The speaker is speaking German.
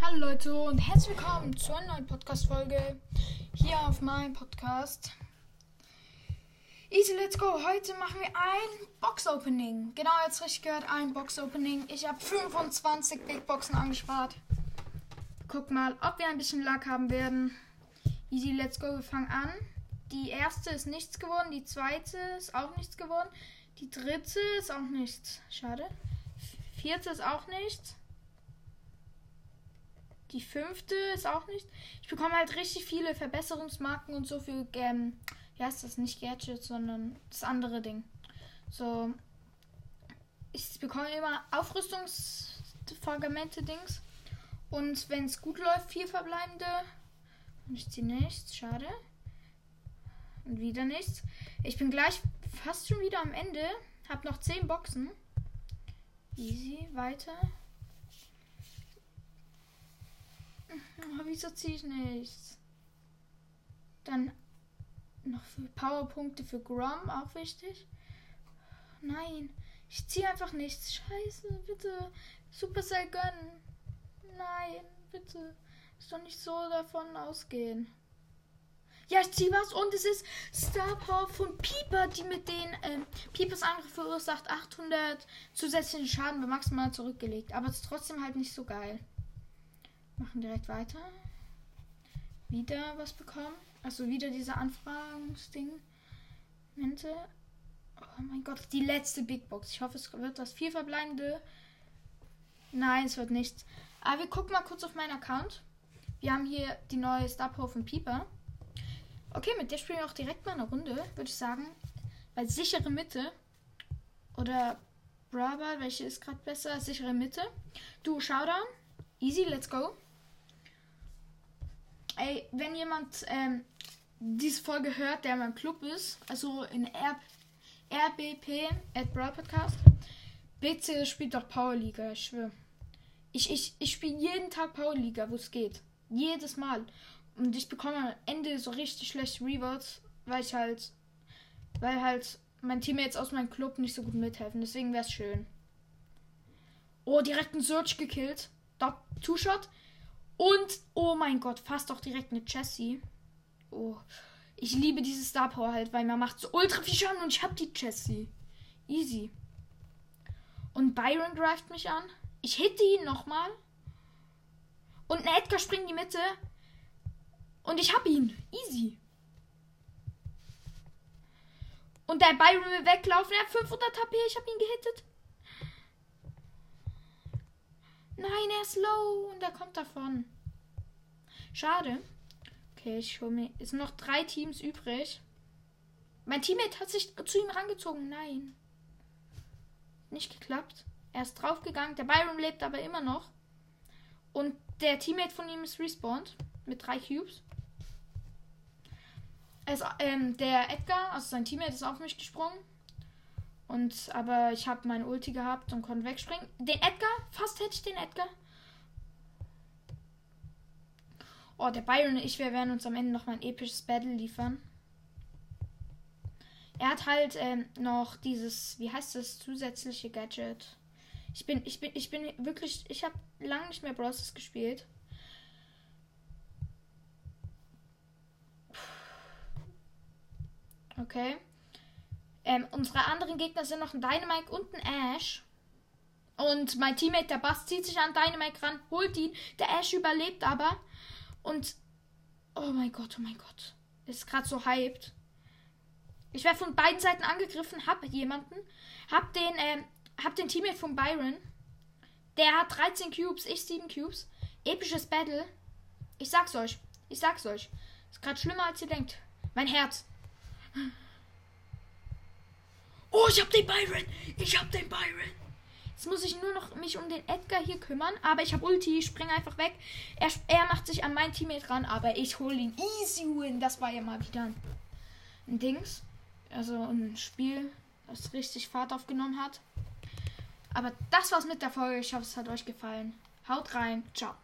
Hallo Leute und herzlich willkommen zu einer neuen Podcast-Folge hier auf meinem Podcast. Easy, let's go. Heute machen wir ein Box-Opening. Genau, jetzt richtig gehört, ein Box-Opening. Ich habe 25 Big Boxen angespart. Guck mal, ob wir ein bisschen Luck haben werden. Easy, let's go. Wir fangen an. Die erste ist nichts geworden, die zweite ist auch nichts geworden, die dritte ist auch nichts. Schade. Vierte ist auch nichts. Die fünfte ist auch nicht. Ich bekomme halt richtig viele Verbesserungsmarken und so für, ähm, ja, ist das nicht Gadgets, sondern das andere Ding. So, ich bekomme immer Aufrüstungsfragmente-Dings. Und wenn es gut läuft, vier verbleibende. Und ich ziehe nichts, schade. Und wieder nichts. Ich bin gleich fast schon wieder am Ende. Hab noch zehn Boxen. Easy, weiter. Wieso ziehe ich nichts? Dann noch Powerpunkte für Grom, auch wichtig. Nein, ich ziehe einfach nichts. Scheiße, bitte. Supercell gönnen. Nein, bitte. Ist doch nicht so davon ausgehen. Ja, ich ziehe was und es ist Star Power von Pieper, die mit den ähm, Piepers Angriff verursacht 800 zusätzlichen Schaden bei maximal zurückgelegt. Aber es ist trotzdem halt nicht so geil. Machen direkt weiter. Wieder was bekommen. Also wieder diese Anfragungsding. Momente. Oh mein Gott, die letzte Big Box. Ich hoffe, es wird das vier verbleibende. Nein, es wird nichts. Aber wir gucken mal kurz auf meinen Account. Wir haben hier die neue Star Power von Pieper. Okay, mit der spielen wir auch direkt mal eine Runde, würde ich sagen. Weil sichere Mitte. Oder Brava, welche ist gerade besser? Sichere Mitte. Du, Showdown. Easy, let's go. Ey, wenn jemand ähm, diese Folge hört, der in meinem Club ist, also in R RBP, at Brawl Podcast, bitte spielt doch Power Liga, ich schwöre. Ich, ich, ich spiele jeden Tag Power Liga, wo es geht. Jedes Mal. Und ich bekomme am Ende so richtig schlechte Rewards, weil ich halt, weil halt mein Teammates aus meinem Club nicht so gut mithelfen. Deswegen wäre es schön. Oh, direkt einen Search gekillt. Two-Shot. Und, oh mein Gott, fast auch direkt eine Jessie. Oh, ich liebe diese Star Power halt, weil man macht so ultra viel Schaden und ich hab die Jessie. Easy. Und Byron greift mich an. Ich hitte ihn nochmal. Und ein Edgar springt in die Mitte. Und ich hab ihn. Easy. Und der Byron will weglaufen. Er hat 500 HP. Ich hab ihn gehittet. Nein, er ist low und er kommt davon. Schade. Okay, ich hole mir. Es sind noch drei Teams übrig. Mein Teammate hat sich zu ihm rangezogen. Nein. Nicht geklappt. Er ist draufgegangen. Der Byron lebt aber immer noch. Und der Teammate von ihm ist respawned. Mit drei Cubes. Es, ähm, der Edgar, also sein Teammate, ist auf mich gesprungen. Und aber ich habe meine Ulti gehabt und konnte wegspringen. Den Edgar, fast hätte ich den Edgar. Oh, der Byron und ich, wir werden uns am Ende noch mal ein episches Battle liefern. Er hat halt ähm, noch dieses, wie heißt das, zusätzliche Gadget. Ich bin, ich bin, ich bin wirklich, ich habe lange nicht mehr Bros. gespielt. Okay. Ähm, unsere anderen Gegner sind noch ein Dynamite und ein Ash. Und mein Teammate, der Bass, zieht sich an Dynamite ran, holt ihn. Der Ash überlebt aber. Und. Oh mein Gott, oh mein Gott. Ist gerade so hyped. Ich werde von beiden Seiten angegriffen, hab jemanden. Hab den, ähm, hab den Teammate von Byron. Der hat 13 Cubes, ich 7 Cubes. Episches Battle. Ich sag's euch. Ich sag's euch. Ist gerade schlimmer als ihr denkt. Mein Herz. Oh, ich hab den Byron. Ich hab den Byron. Jetzt muss ich nur noch mich um den Edgar hier kümmern. Aber ich habe Ulti. Ich springe einfach weg. Er, er macht sich an mein Teammate ran. Aber ich hole ihn easy win. Das war ja mal wieder ein, ein Dings. Also ein Spiel, das richtig Fahrt aufgenommen hat. Aber das war's mit der Folge. Ich hoffe, es hat euch gefallen. Haut rein. Ciao.